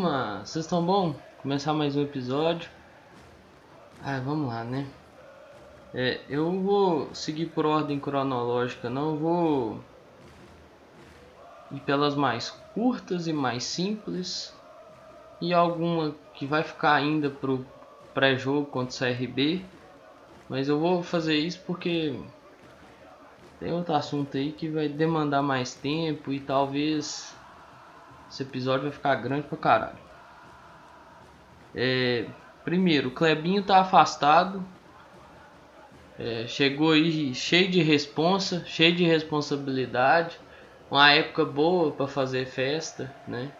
turma! Vocês estão bom? Começar mais um episódio. Ah, vamos lá, né? É, eu vou seguir por ordem cronológica, não vou ir pelas mais curtas e mais simples e alguma que vai ficar ainda pro pré-jogo contra o CRB, mas eu vou fazer isso porque tem outro assunto aí que vai demandar mais tempo e talvez esse episódio vai ficar grande pra caralho. É, primeiro, o Clebinho tá afastado. É, chegou aí cheio de responsa, cheio de responsabilidade. Uma época boa para fazer festa, né?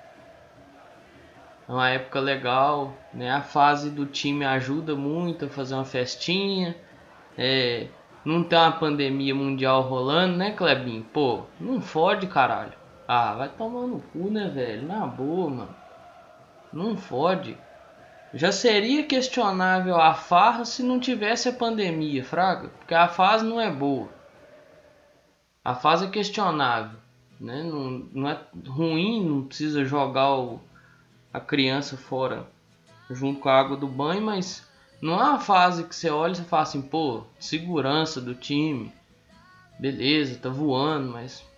Uma época legal, né? A fase do time ajuda muito a fazer uma festinha. É, não tem uma pandemia mundial rolando, né, Clebinho? Pô, não fode, caralho. Ah, vai tomar no cu, né, velho? Na boa, mano. Não fode. Já seria questionável a farra se não tivesse a pandemia, fraga. Porque a fase não é boa. A fase é questionável. Né? Não, não é ruim, não precisa jogar o, a criança fora junto com a água do banho, mas não é uma fase que você olha e você fala assim, pô, segurança do time. Beleza, tá voando, mas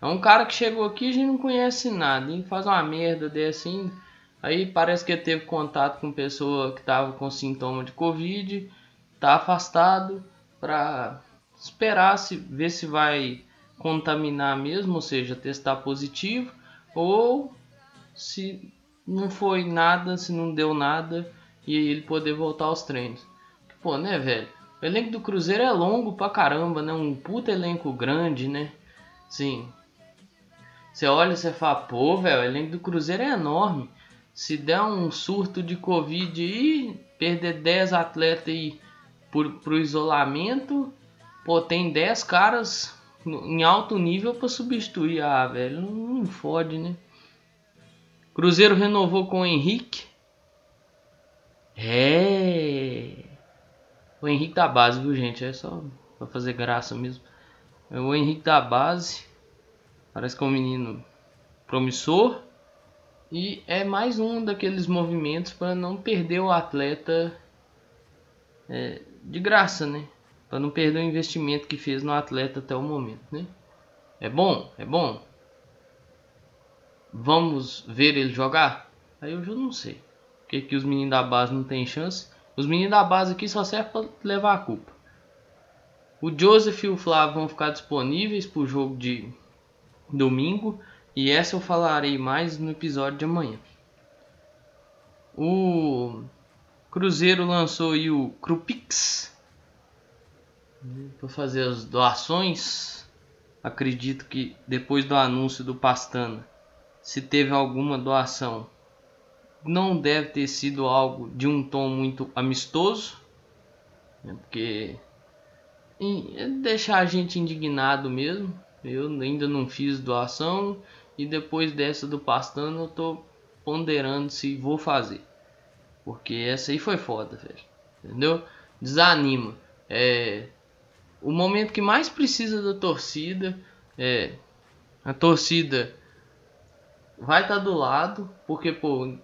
é um cara que chegou aqui e a gente não conhece nada, e faz uma merda dessa assim. Aí parece que teve contato com pessoa que tava com sintoma de Covid, tá afastado para esperar se ver se vai contaminar mesmo, ou seja, testar positivo, ou se não foi nada, se não deu nada e ele poder voltar aos treinos. Pô, né, velho? O elenco do Cruzeiro é longo pra caramba, né? Um puta elenco grande, né? Sim, você olha e você fala, pô, velho, o elenco do Cruzeiro é enorme. Se der um surto de Covid e perder 10 atletas aí por, pro isolamento, pô, tem 10 caras em alto nível para substituir. Ah, velho, não, não fode, né? Cruzeiro renovou com o Henrique. É. O Henrique da base, viu, gente? É só pra fazer graça mesmo. O Henrique da base. Parece que é um menino promissor. E é mais um daqueles movimentos para não perder o atleta é, de graça, né? Para não perder o investimento que fez no atleta até o momento, né? É bom, é bom. Vamos ver ele jogar? Aí eu já não sei. Porque que os meninos da base não têm chance. Os meninos da base aqui só servem para levar a culpa. O Joseph e o Flávio vão ficar disponíveis para o jogo de domingo e essa eu falarei mais no episódio de amanhã. O Cruzeiro lançou o Crupix para fazer as doações. Acredito que depois do anúncio do Pastana, se teve alguma doação, não deve ter sido algo de um tom muito amistoso, né, porque deixar a gente indignado mesmo. Eu ainda não fiz doação e depois dessa do pastano eu tô ponderando se vou fazer. Porque essa aí foi foda, velho. Entendeu? Desanima. É o momento que mais precisa da torcida é a torcida vai estar tá do lado, porque pô,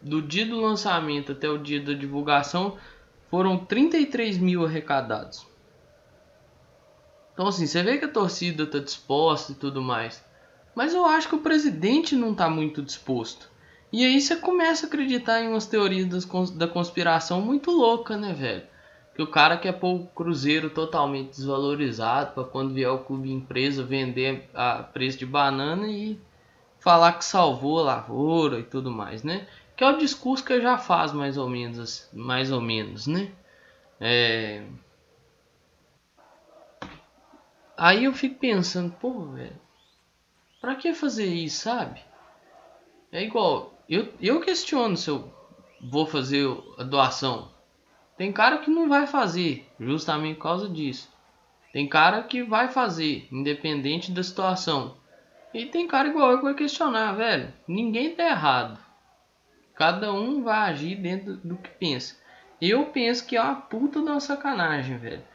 do dia do lançamento até o dia da divulgação foram 33 mil arrecadados. Então assim, você vê que a torcida tá disposta e tudo mais. Mas eu acho que o presidente não tá muito disposto. E aí você começa a acreditar em umas teorias da conspiração muito louca, né, velho? Que o cara quer pôr o Cruzeiro totalmente desvalorizado para quando vier o clube empresa vender a preço de banana e falar que salvou a lavoura e tudo mais, né? Que é o discurso que já faz mais ou menos, mais ou menos, né? É... Aí eu fico pensando, pô, velho, pra que fazer isso, sabe? É igual, eu, eu questiono se eu vou fazer a doação. Tem cara que não vai fazer, justamente por causa disso. Tem cara que vai fazer, independente da situação. E tem cara igual eu que vai questionar, velho. Ninguém tá errado. Cada um vai agir dentro do que pensa. Eu penso que é uma puta uma sacanagem, velho.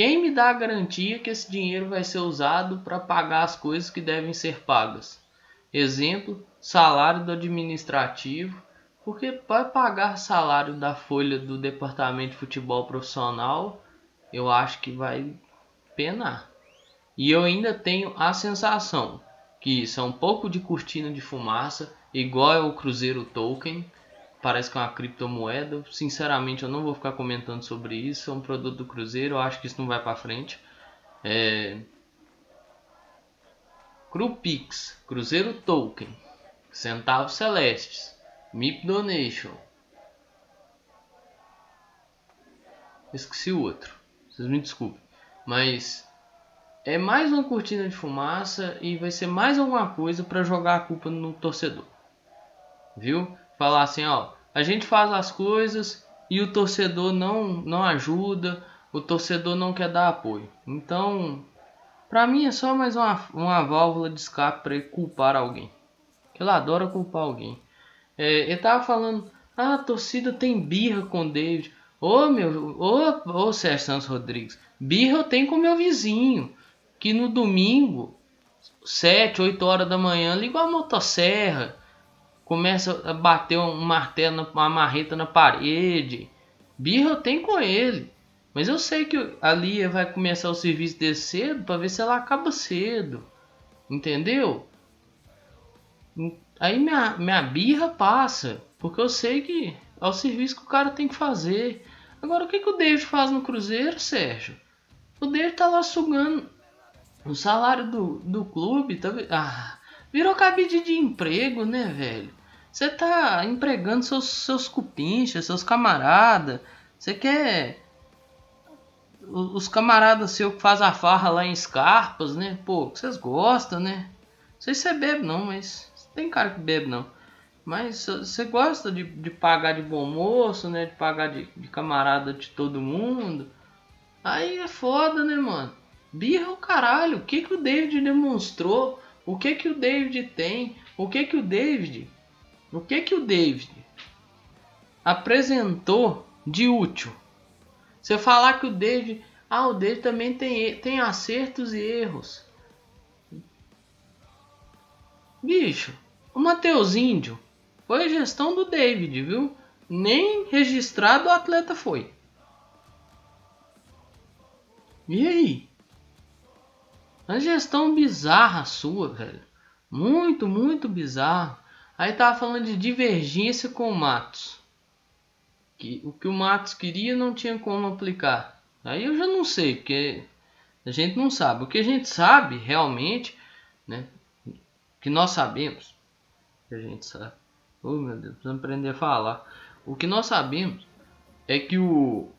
Quem me dá a garantia que esse dinheiro vai ser usado para pagar as coisas que devem ser pagas? Exemplo, salário do administrativo, porque vai pagar salário da folha do departamento de futebol profissional, eu acho que vai penar. E eu ainda tenho a sensação que isso é um pouco de cortina de fumaça, igual é o Cruzeiro Token, parece que é uma criptomoeda. Sinceramente, eu não vou ficar comentando sobre isso. É um produto do Cruzeiro, eu acho que isso não vai para frente. É... Crupix, Cruzeiro Token, Centavos Celestes, MIP Donation. Esqueci o outro, vocês me desculpem. Mas é mais uma cortina de fumaça e vai ser mais alguma coisa para jogar a culpa no torcedor. Viu? Falar assim, ó, a gente faz as coisas e o torcedor não não ajuda, o torcedor não quer dar apoio. Então, para mim é só mais uma, uma válvula de escape para culpar alguém. Ele adora culpar alguém. É, ele tava falando, ah, a torcida tem birra com o David. Ô meu, ô, ô Sérgio Santos Rodrigues, birra eu tenho com meu vizinho que no domingo, 7, 8 horas da manhã, liga a motosserra, começa a bater um martelo, uma marreta na parede. Birra eu tenho com ele. Mas eu sei que a Lia vai começar o serviço dele cedo para ver se ela acaba cedo. Entendeu? Aí minha, minha birra passa. Porque eu sei que é o serviço que o cara tem que fazer. Agora o que, que o David faz no Cruzeiro, Sérgio? O David tá lá sugando o salário do, do clube tá, ah, virou cabide de emprego, né, velho? Você tá empregando seus, seus cupinchas, seus camaradas. Você quer. Os camaradas seus que fazem a farra lá em Scarpas, né? Pô, vocês gostam, né? Não sei se você bebe não, mas tem cara que bebe não. Mas você gosta de, de pagar de bom moço, né? De pagar de, de camarada de todo mundo. Aí é foda, né, mano? Birra o caralho. O que, que o David demonstrou? O que que o David tem? O que que o David? O que que o David apresentou de útil? Você falar que o David, ah, o David também tem tem acertos e erros. Bicho, o Mateus Índio foi gestão do David, viu? Nem registrado o atleta foi. E aí? Uma gestão bizarra sua, velho. Muito, muito bizarro. Aí tava falando de divergência com o Matos. Que o que o Matos queria não tinha como aplicar. Aí eu já não sei, porque a gente não sabe. O que a gente sabe realmente, né? Que nós sabemos. Que a gente sabe. Oh meu Deus, precisamos aprender a falar. O que nós sabemos é que o,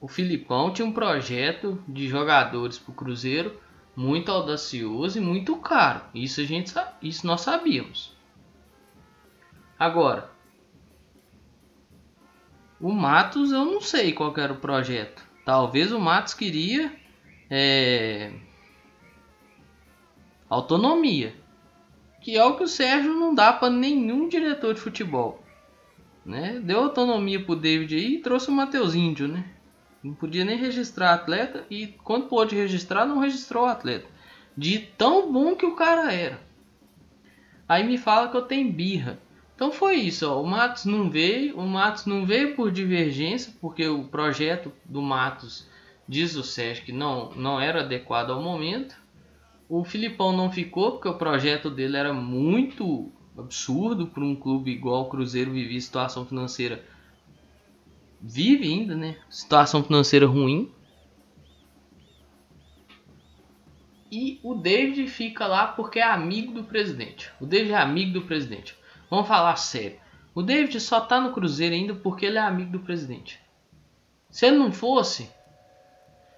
o Filipão tinha um projeto de jogadores pro Cruzeiro muito audacioso e muito caro. Isso a gente isso nós sabíamos. Agora, o Matos eu não sei qual era o projeto. Talvez o Matos queria é, autonomia, que é o que o Sérgio não dá para nenhum diretor de futebol. Né? Deu autonomia pro David aí e trouxe o Matheus Índio, né? Não podia nem registrar atleta e quando pôde registrar, não registrou o atleta. De tão bom que o cara era. Aí me fala que eu tenho birra. Então foi isso, ó. o Matos não veio, o Matos não veio por divergência, porque o projeto do Matos diz o Sérgio que não, não era adequado ao momento. O Filipão não ficou porque o projeto dele era muito absurdo para um clube igual o Cruzeiro vivia situação financeira vive ainda, né? Situação financeira ruim. E o David fica lá porque é amigo do presidente. O David é amigo do presidente. Vamos falar sério. O David só tá no Cruzeiro ainda porque ele é amigo do presidente. Se ele não fosse.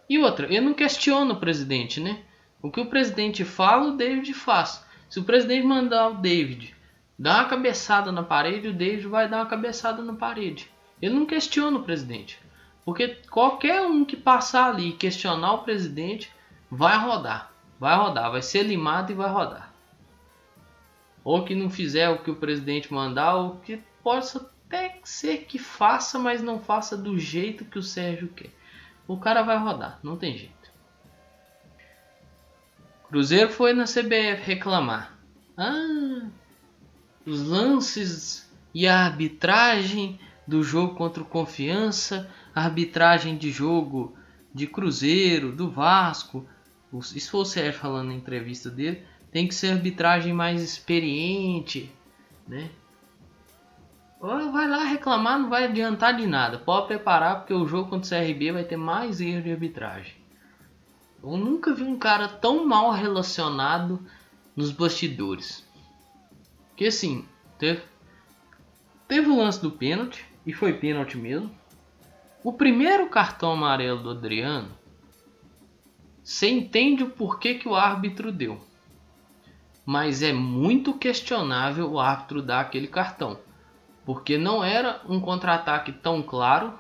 E outra, ele não questiona o presidente, né? O que o presidente fala, o David faz. Se o presidente mandar o David dar uma cabeçada na parede, o David vai dar uma cabeçada na parede. Ele não questiona o presidente. Porque qualquer um que passar ali e questionar o presidente vai rodar. Vai rodar, vai ser limado e vai rodar. Ou que não fizer o que o presidente mandar, ou que possa até ser que faça, mas não faça do jeito que o Sérgio quer. O cara vai rodar, não tem jeito. Cruzeiro foi na CBF reclamar. Ah, os lances e a arbitragem do jogo contra o Confiança, a arbitragem de jogo de Cruzeiro, do Vasco. Isso foi o Sérgio falando na entrevista dele. Tem que ser arbitragem mais experiente, né? Vai lá reclamar, não vai adiantar de nada. Pode preparar porque o jogo contra o CRB vai ter mais erro de arbitragem. Eu nunca vi um cara tão mal relacionado nos bastidores. Que assim, teve, teve o lance do pênalti, e foi pênalti mesmo. O primeiro cartão amarelo do Adriano, você entende o porquê que o árbitro deu. Mas é muito questionável o árbitro dar aquele cartão. Porque não era um contra-ataque tão claro.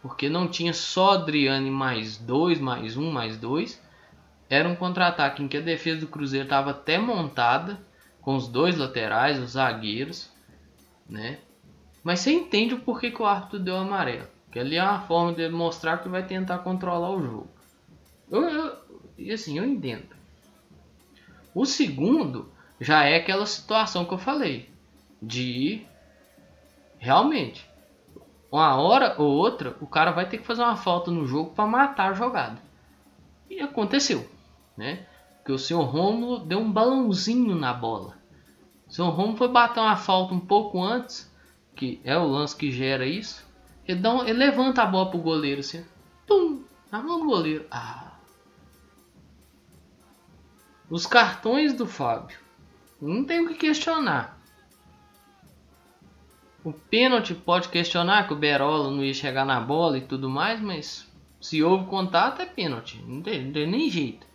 Porque não tinha só Adriane mais dois, mais um, mais dois. Era um contra-ataque em que a defesa do Cruzeiro estava até montada. Com os dois laterais, os zagueiros. Né? Mas você entende o porquê que o árbitro deu amarelo. Que ali é uma forma de mostrar que vai tentar controlar o jogo. Eu, eu, e assim, eu entendo. O segundo já é aquela situação que eu falei. De realmente, uma hora ou outra, o cara vai ter que fazer uma falta no jogo para matar a jogada. E aconteceu, né? Que o senhor Romulo deu um balãozinho na bola. O senhor Romulo foi bater uma falta um pouco antes que é o lance que gera isso, ele, dá um, ele levanta a bola pro goleiro assim, tum, na mão do goleiro. Ah. Os cartões do Fábio, não tem o que questionar. O pênalti pode questionar que o Berola não ia chegar na bola e tudo mais, mas se houve contato é pênalti, não tem, não tem nem jeito.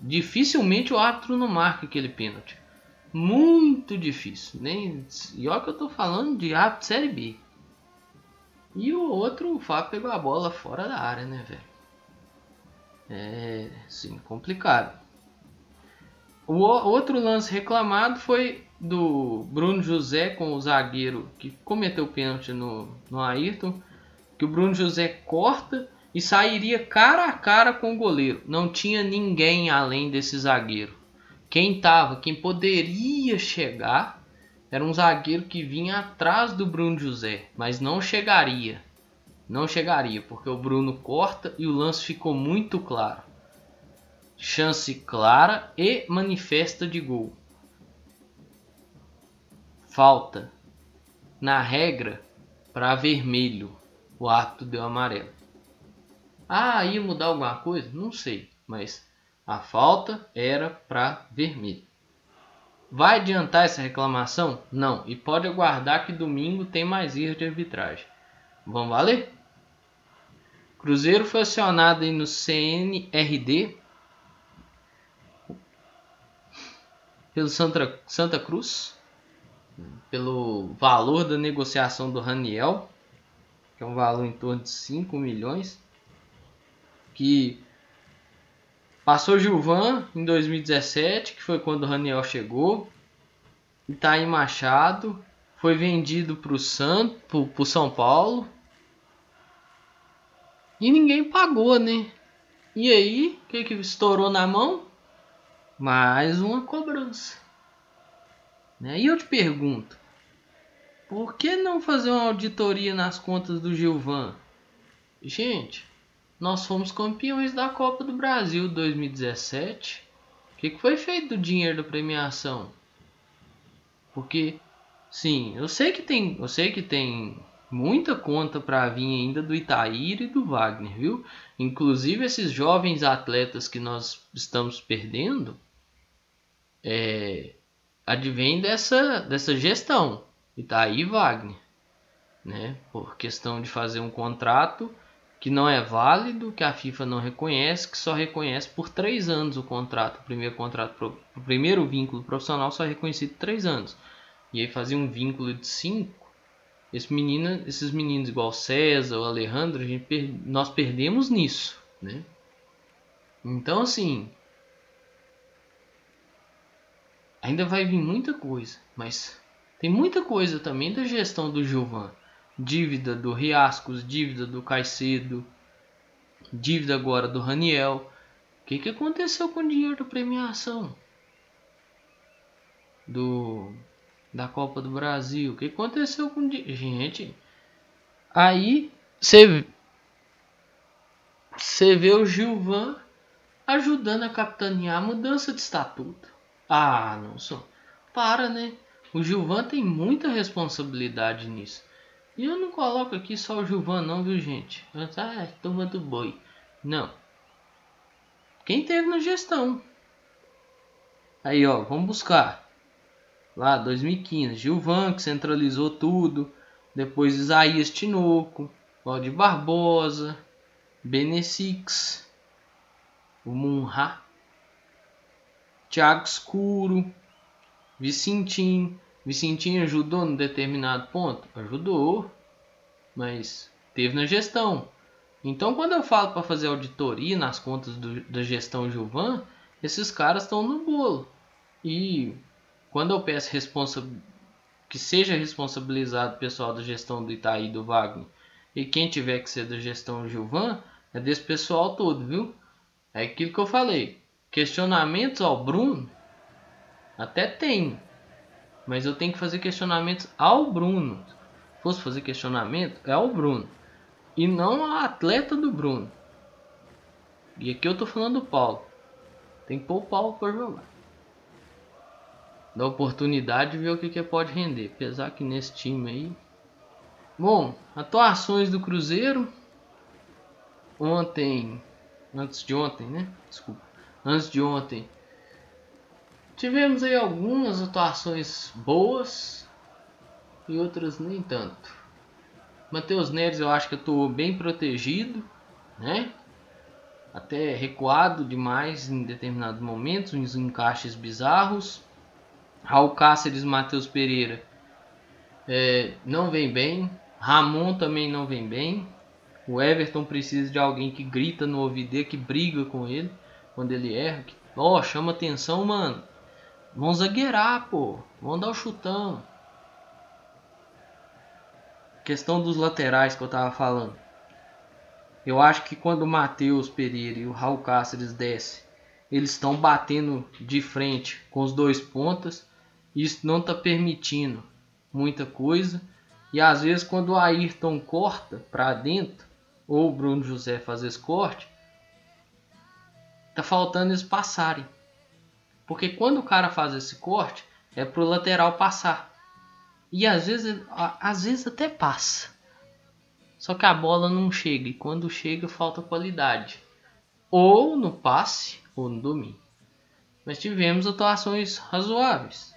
Dificilmente o árbitro não marca aquele pênalti muito difícil. Nem, e olha que eu tô falando de A Série B. E o outro, o Fábio pegou a bola fora da área, né, velho? É, sim, complicado. O outro lance reclamado foi do Bruno José com o zagueiro que cometeu o pênalti no, no Ayrton. Que o Bruno José corta e sairia cara a cara com o goleiro. Não tinha ninguém além desse zagueiro. Quem tava, quem poderia chegar era um zagueiro que vinha atrás do Bruno José, mas não chegaria. Não chegaria, porque o Bruno corta e o lance ficou muito claro. Chance clara e manifesta de gol. Falta. Na regra, para vermelho, o árbitro deu amarelo. Ah, ia mudar alguma coisa? Não sei, mas a falta era para vermelho. Vai adiantar essa reclamação? Não, e pode aguardar que domingo tem mais erro de arbitragem. Vamos valer? Cruzeiro foi acionado no CNRD pelo Santa, Santa Cruz pelo valor da negociação do Raniel, que é um valor em torno de 5 milhões, que Passou Gilvan em 2017, que foi quando o Raniel chegou. Itaí Machado foi vendido para o São Paulo. E ninguém pagou, né? E aí, o que, que estourou na mão? Mais uma cobrança. Né? E eu te pergunto, por que não fazer uma auditoria nas contas do Gilvan? Gente, nós fomos campeões da Copa do Brasil 2017. O que, que foi feito do dinheiro da premiação? Porque, sim, eu sei que tem, eu sei que tem muita conta para vir ainda do Itaíra e do Wagner, viu? Inclusive esses jovens atletas que nós estamos perdendo, é, advém dessa, dessa gestão, Itaí e Wagner, né? Por questão de fazer um contrato que não é válido, que a FIFA não reconhece, que só reconhece por três anos o contrato. O primeiro contrato, o primeiro vínculo profissional só é reconhecido três anos. E aí fazia um vínculo de cinco. Esse menino, esses meninos igual César, o Alejandro, per, nós perdemos nisso, né? Então assim, ainda vai vir muita coisa, mas tem muita coisa também da gestão do Gilvan dívida do Riascos, dívida do Caicedo, dívida agora do Raniel. O que, que aconteceu com o dinheiro da premiação? do da Copa do Brasil. O que aconteceu com gente? Aí você você vê o Gilvan ajudando a capitanear a mudança de estatuto. Ah, não sou. Para, né? O Gilvan tem muita responsabilidade nisso. E eu não coloco aqui só o Gilvan não, viu gente? Ah, é turma do boi. Não. Quem teve na gestão. Aí, ó, vamos buscar. Lá, 2015. Gilvan, que centralizou tudo. Depois Isaías Tinoco. Valdir Barbosa. Benesix. O Munha. Thiago Escuro. Vicentim. Vicentinho ajudou no determinado ponto? Ajudou, mas teve na gestão. Então, quando eu falo para fazer auditoria nas contas do, da gestão Gilvan, esses caras estão no bolo. E quando eu peço responsa que seja responsabilizado o pessoal da gestão do Itaí do Wagner e quem tiver que ser da gestão Gilvan, é desse pessoal todo, viu? É aquilo que eu falei. Questionamentos ao Bruno até tem, mas eu tenho que fazer questionamentos ao Bruno. Se fosse fazer questionamento, é ao Bruno. E não ao atleta do Bruno. E aqui eu tô falando do Paulo. Tem que pôr o Paulo para jogar. Dá oportunidade de ver o que, que pode render. Apesar que nesse time aí. Bom, atuações do Cruzeiro. Ontem. Antes de ontem, né? Desculpa. Antes de ontem Tivemos aí algumas atuações boas e outras nem tanto. Matheus Neres eu acho que eu estou bem protegido, né? Até recuado demais em determinados momentos, uns encaixes bizarros. Raul Cáceres Matheus Pereira é, não vem bem. Ramon também não vem bem. O Everton precisa de alguém que grita no ouvido que briga com ele quando ele erra. Ó, oh, chama atenção, mano. Vamos zagueirar, pô. Vamos dar o chutão. Questão dos laterais que eu tava falando. Eu acho que quando o Matheus Pereira e o Raul Cáceres desce, eles estão batendo de frente com os dois pontas. Isso não está permitindo muita coisa. E às vezes quando o Ayrton corta para dentro, ou o Bruno José faz esse corte, tá faltando eles passarem. Porque quando o cara faz esse corte, é pro lateral passar. E às vezes, às vezes até passa. Só que a bola não chega. E quando chega, falta qualidade. Ou no passe, ou no domínio. Mas tivemos atuações razoáveis.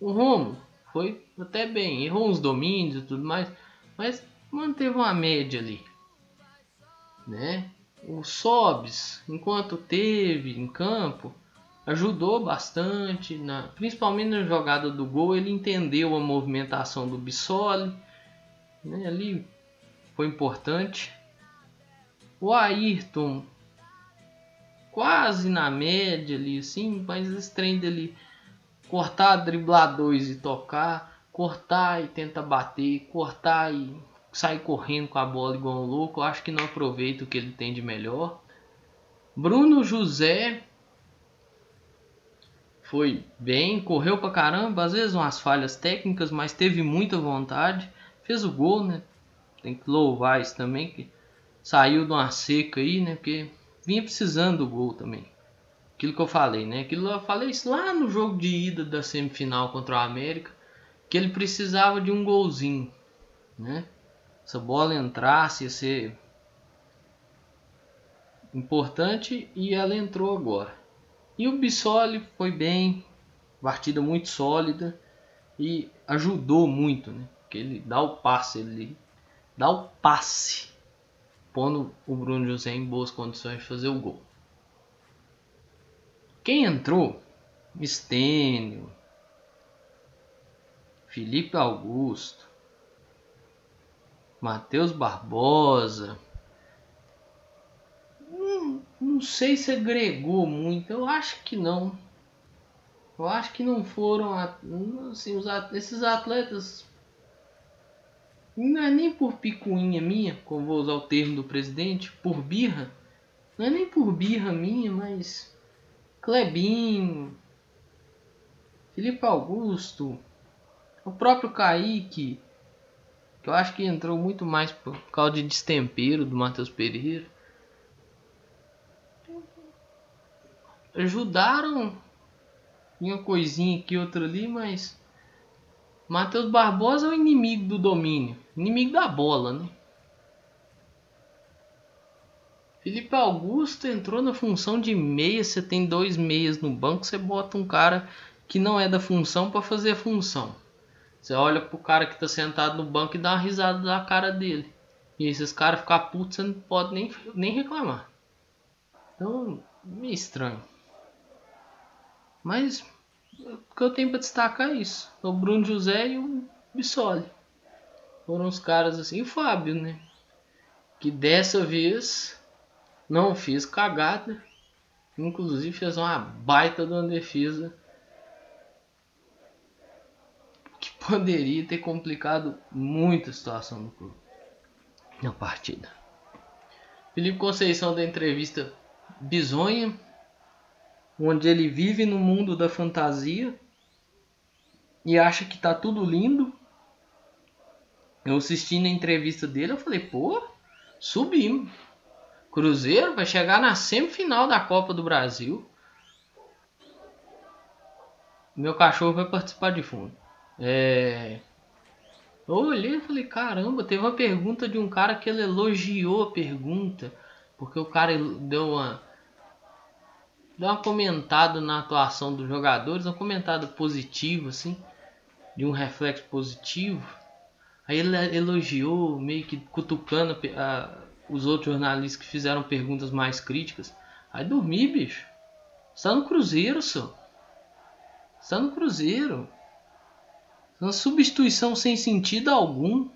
O Romo foi até bem. Errou uns domínios e tudo mais. Mas manteve uma média ali. Né? O Sobs, enquanto teve em campo, ajudou bastante, na, principalmente na jogada do gol. Ele entendeu a movimentação do Bissoli, né, ali foi importante. O Ayrton quase na média ali, assim, mas esse trem dele cortar, driblar dois e tocar, cortar e tenta bater, cortar e sair correndo com a bola igual um louco, eu acho que não aproveita o que ele tem de melhor. Bruno José foi bem, correu pra caramba, às vezes umas falhas técnicas, mas teve muita vontade, fez o gol, né? Tem que louvar isso também, que saiu de uma seca aí, né? Porque vinha precisando do gol também. Aquilo que eu falei, né? Aquilo eu falei isso lá no jogo de ida da semifinal contra o América, que ele precisava de um golzinho, né? Se a bola entrasse ia ser importante e ela entrou agora. E o Bissoli foi bem, partida muito sólida e ajudou muito, né? Porque ele dá o passe, ele dá o passe, pondo o Bruno José em boas condições de fazer o gol. Quem entrou? Estênio, Felipe Augusto, Matheus Barbosa, não sei se agregou muito, eu acho que não. Eu acho que não foram assim, os, esses atletas. Não é nem por picuinha minha, como vou usar o termo do presidente, por birra. Não é nem por birra minha, mas Clebinho, Felipe Augusto, o próprio Kaique, que eu acho que entrou muito mais por causa de destempero do Matheus Pereira. Ajudaram em uma coisinha aqui, outra ali, mas Matheus Barbosa é o inimigo do domínio, inimigo da bola, né? Felipe Augusto entrou na função de meia. Você tem dois meias no banco, você bota um cara que não é da função para fazer a função. Você olha pro cara que tá sentado no banco e dá uma risada da cara dele. E esses caras ficar putos, você não pode nem, nem reclamar. Então, meio estranho. Mas o que eu tenho para destacar é isso. O Bruno José e o Bissoli. Foram os caras assim. E o Fábio, né? Que dessa vez não fez cagada. Inclusive fez uma baita de uma defesa. Que poderia ter complicado muito a situação do clube. Na partida. Felipe Conceição da entrevista bizonha. Onde ele vive no mundo da fantasia. E acha que tá tudo lindo. Eu assisti na entrevista dele, eu falei, pô, subimos. Cruzeiro vai chegar na semifinal da Copa do Brasil. Meu cachorro vai participar de fundo. É... Eu olhei e falei, caramba, teve uma pergunta de um cara que ele elogiou a pergunta. Porque o cara deu uma. Deu uma comentada na atuação dos jogadores, uma comentada positiva, assim. De um reflexo positivo. Aí ele elogiou, meio que cutucando a, os outros jornalistas que fizeram perguntas mais críticas. Aí dormir, bicho. Está no Cruzeiro, só. Está no Cruzeiro. Uma substituição sem sentido algum.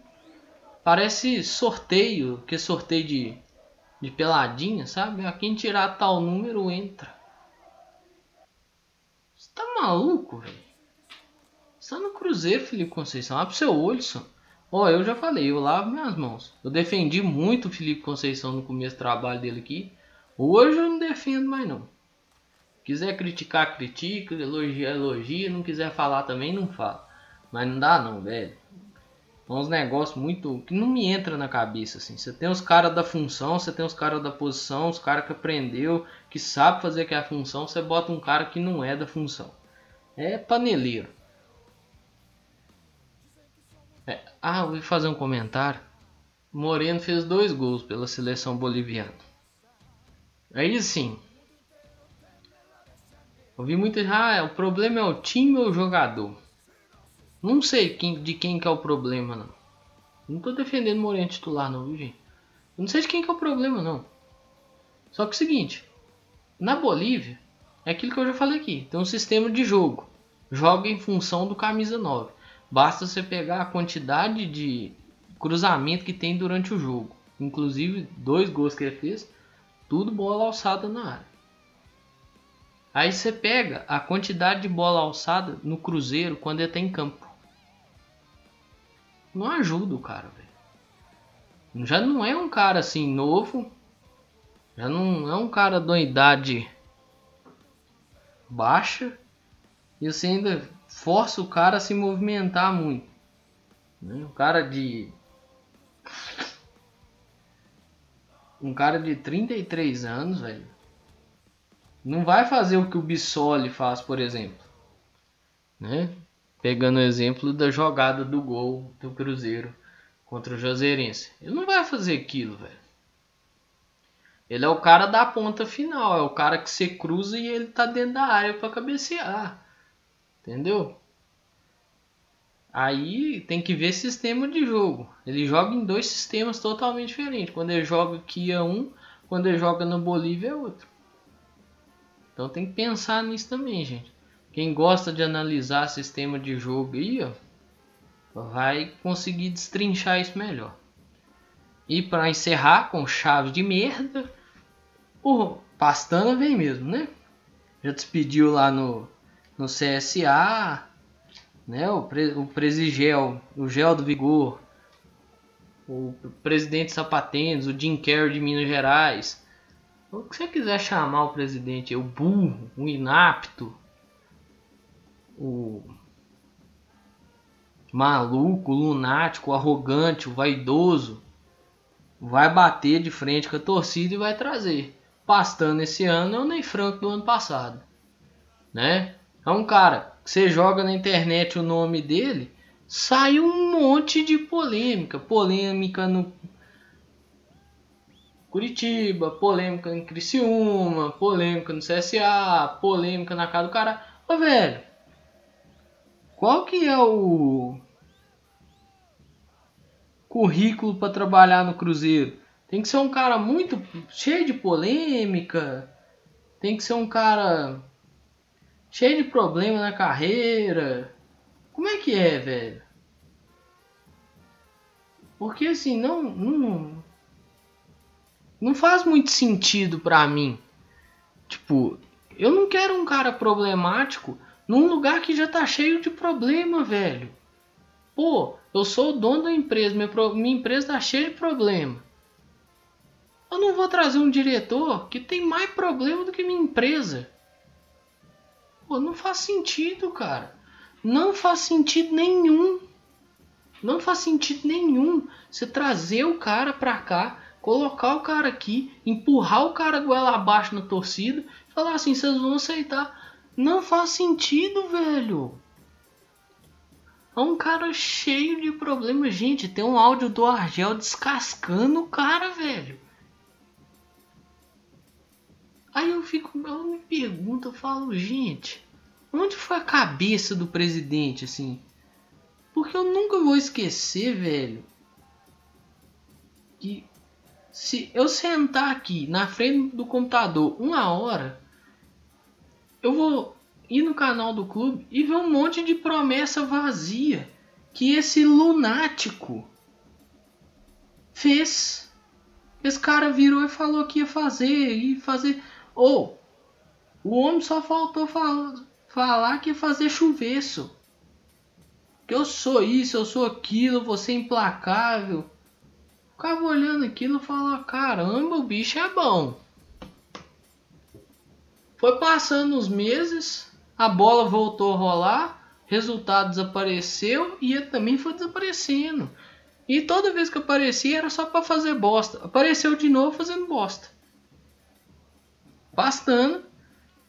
Parece sorteio, que sorteio de, de peladinha, sabe? A quem tirar tal número entra. Você tá maluco, velho? Está no Cruzeiro, Felipe Conceição. Abre seu olho, só. Ó, eu já falei, eu lavo minhas mãos. Eu defendi muito o Felipe Conceição no começo do trabalho dele aqui. Hoje eu não defendo mais não. Quiser criticar, critica, elogiar, elogia, não quiser falar também, não fala. Mas não dá não, velho. É uns negócios muito que não me entra na cabeça assim. Você tem os caras da função, você tem os caras da posição, os caras que aprendeu, que sabe fazer que é a função, você bota um cara que não é da função. É paneleiro. Ah, vou fazer um comentário. Moreno fez dois gols pela seleção boliviana. Aí sim. Ouvi muito. Ah, o problema é o time ou o jogador? Não sei quem, de quem que é o problema, não. Não tô defendendo Moreno titular, não, viu, gente? não sei de quem que é o problema, não. Só que é o seguinte: na Bolívia, é aquilo que eu já falei aqui. Tem um sistema de jogo. Joga em função do camisa 9. Basta você pegar a quantidade de cruzamento que tem durante o jogo. Inclusive, dois gols que ele fez, tudo bola alçada na área. Aí você pega a quantidade de bola alçada no Cruzeiro quando ele está em campo. Não ajuda o cara, velho. Já não é um cara assim novo. Já não é um cara uma idade baixa. E você ainda força o cara a se movimentar muito. Né? O cara de. Um cara de 33 anos, velho. Não vai fazer o que o Bissoli faz, por exemplo. Né? Pegando o exemplo da jogada do gol do Cruzeiro contra o Joseirense. Ele não vai fazer aquilo, velho. Ele é o cara da ponta final, é o cara que você cruza e ele tá dentro da área para cabecear. Entendeu? Aí tem que ver sistema de jogo. Ele joga em dois sistemas totalmente diferentes. Quando ele joga aqui é um, quando ele joga na Bolívia é outro. Então tem que pensar nisso também, gente. Quem gosta de analisar sistema de jogo aí, ó, vai conseguir destrinchar isso melhor. E para encerrar com chave de merda, o Pastana vem mesmo, né? Já despediu lá no no CSA, né? O, pre, o Presigel, o Gel do Vigor, o presidente Sapatênis, o Jim Carrey de Minas Gerais. O que você quiser chamar o presidente, o burro, o inapto. o maluco, o lunático, o arrogante, o vaidoso, vai bater de frente com a torcida e vai trazer. Pastando esse ano é o Ney Franco do ano passado, né? É um cara que você joga na internet o nome dele, sai um monte de polêmica, polêmica no Curitiba, polêmica em Criciúma, polêmica no CSA, polêmica na casa do cara. Ô velho, qual que é o currículo para trabalhar no Cruzeiro? Tem que ser um cara muito cheio de polêmica, tem que ser um cara cheio de problema na carreira. Como é que é, velho? Porque assim, não não não faz muito sentido para mim. Tipo, eu não quero um cara problemático num lugar que já tá cheio de problema, velho. Pô, eu sou o dono da empresa, minha, minha empresa tá cheia de problema. Eu não vou trazer um diretor que tem mais problema do que minha empresa. Pô, não faz sentido, cara. Não faz sentido nenhum. Não faz sentido nenhum você trazer o cara pra cá, colocar o cara aqui, empurrar o cara goela abaixo na torcida, falar assim, vocês vão aceitar. Não faz sentido, velho. É um cara cheio de problemas. Gente, tem um áudio do Argel descascando o cara, velho. Aí eu fico, eu me pergunto, eu falo, gente, onde foi a cabeça do presidente, assim? Porque eu nunca vou esquecer, velho, que se eu sentar aqui na frente do computador uma hora, eu vou ir no canal do clube e ver um monte de promessa vazia que esse lunático fez. Esse cara virou e falou que ia fazer e fazer. Ou o homem só faltou falar, falar que fazer chuveço. Que eu sou isso, eu sou aquilo, você é implacável. Ficava olhando aquilo e falava, caramba, o bicho é bom. Foi passando os meses, a bola voltou a rolar, resultado desapareceu e ele também foi desaparecendo. E toda vez que aparecia era só para fazer bosta. Apareceu de novo fazendo bosta. Bastando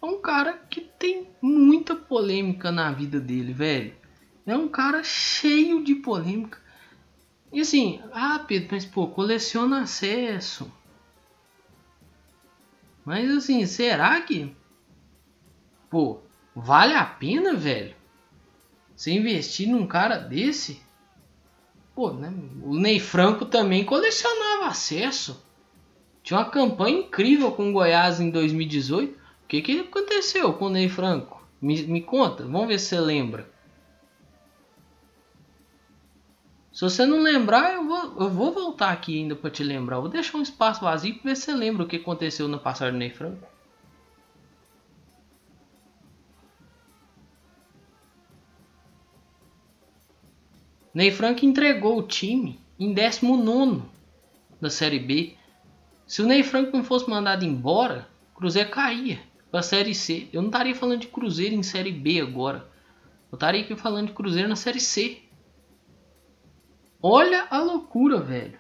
é um cara que tem muita polêmica na vida dele, velho. É um cara cheio de polêmica. E assim, ah, Pedro, mas pô, coleciona acesso. Mas assim, será que Pô, vale a pena, velho? Você investir num cara desse? Pô, né? O Ney Franco também colecionava acesso. Tinha uma campanha incrível com o Goiás em 2018. O que, que aconteceu com o Ney Franco? Me, me conta, vamos ver se você lembra. Se você não lembrar, eu vou, eu vou voltar aqui ainda para te lembrar. Eu vou deixar um espaço vazio para ver se você lembra o que aconteceu na passagem do Ney Franco. Ney Franco entregou o time em 19 da Série B. Se o Ney Franco não fosse mandado embora, o Cruzeiro caía para a Série C. Eu não estaria falando de Cruzeiro em Série B agora. Eu estaria aqui falando de Cruzeiro na Série C. Olha a loucura, velho.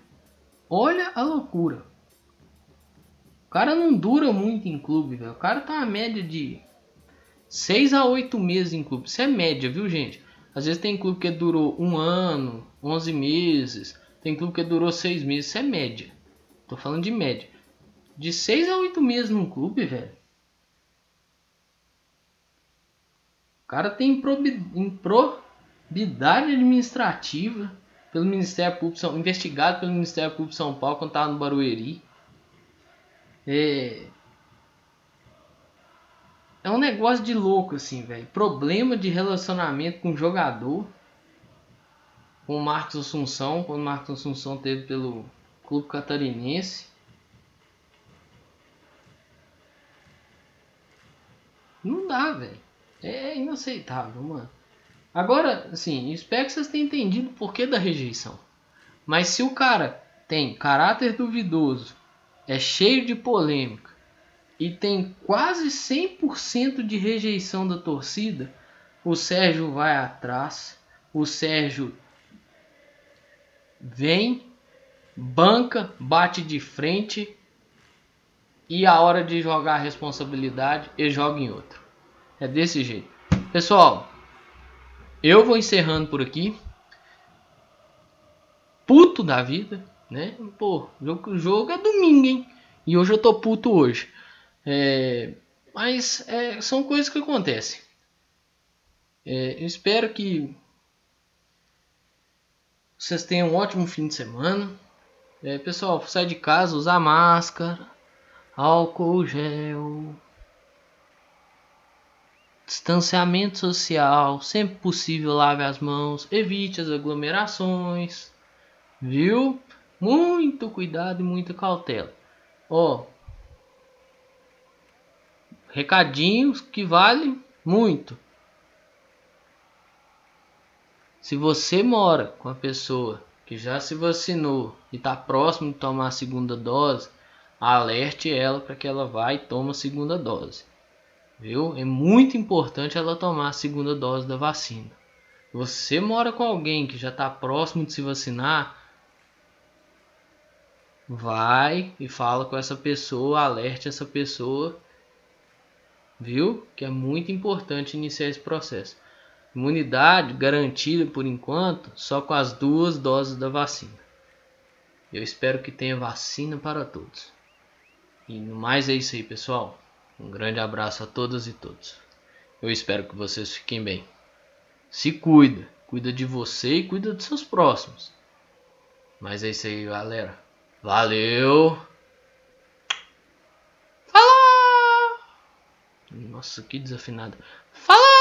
Olha a loucura. O cara não dura muito em clube, velho. O cara tá na média de 6 a 8 meses em clube. Isso é média, viu, gente? Às vezes tem clube que durou um ano, 11 meses. Tem clube que durou 6 meses. Isso é média. Tô falando de média. De 6 a 8 meses num clube, velho. O cara tem improbidade administrativa pelo Ministério Público, investigado pelo Ministério Público São Paulo quando estava no Barueri. É, é um negócio de louco, assim, velho. Problema de relacionamento com o jogador. Com o Marcos Assunção, quando o Marcos Assunção teve pelo Clube Catarinense. Não dá, velho. É inaceitável, mano. Agora, assim, espero que vocês tenham entendido o porquê da rejeição. Mas se o cara tem caráter duvidoso, é cheio de polêmica, e tem quase 100% de rejeição da torcida, o Sérgio vai atrás, o Sérgio vem, banca, bate de frente e a hora de jogar a responsabilidade ele joga em outro. É desse jeito. Pessoal, eu vou encerrando por aqui. Puto da vida, né? Pô, o jogo é domingo, hein? E hoje eu tô puto hoje. É, mas é, são coisas que acontecem. É, eu espero que vocês tenham um ótimo fim de semana. É, pessoal, sai de casa, usar máscara, álcool gel, distanciamento social, sempre possível lave as mãos, evite as aglomerações, viu? Muito cuidado e muita cautela. Ó, recadinhos que valem muito. Se você mora com a pessoa que já se vacinou e está próximo de tomar a segunda dose, alerte ela para que ela vá e tome a segunda dose. Viu? É muito importante ela tomar a segunda dose da vacina. Você mora com alguém que já está próximo de se vacinar, vai e fala com essa pessoa, alerte essa pessoa, viu? Que é muito importante iniciar esse processo. Imunidade garantida por enquanto só com as duas doses da vacina. Eu espero que tenha vacina para todos. E no mais é isso aí, pessoal. Um grande abraço a todas e todos. Eu espero que vocês fiquem bem. Se cuida, cuida de você e cuida dos seus próximos. Mas é isso aí, galera. Valeu! Fala! Nossa, que desafinado. Fala!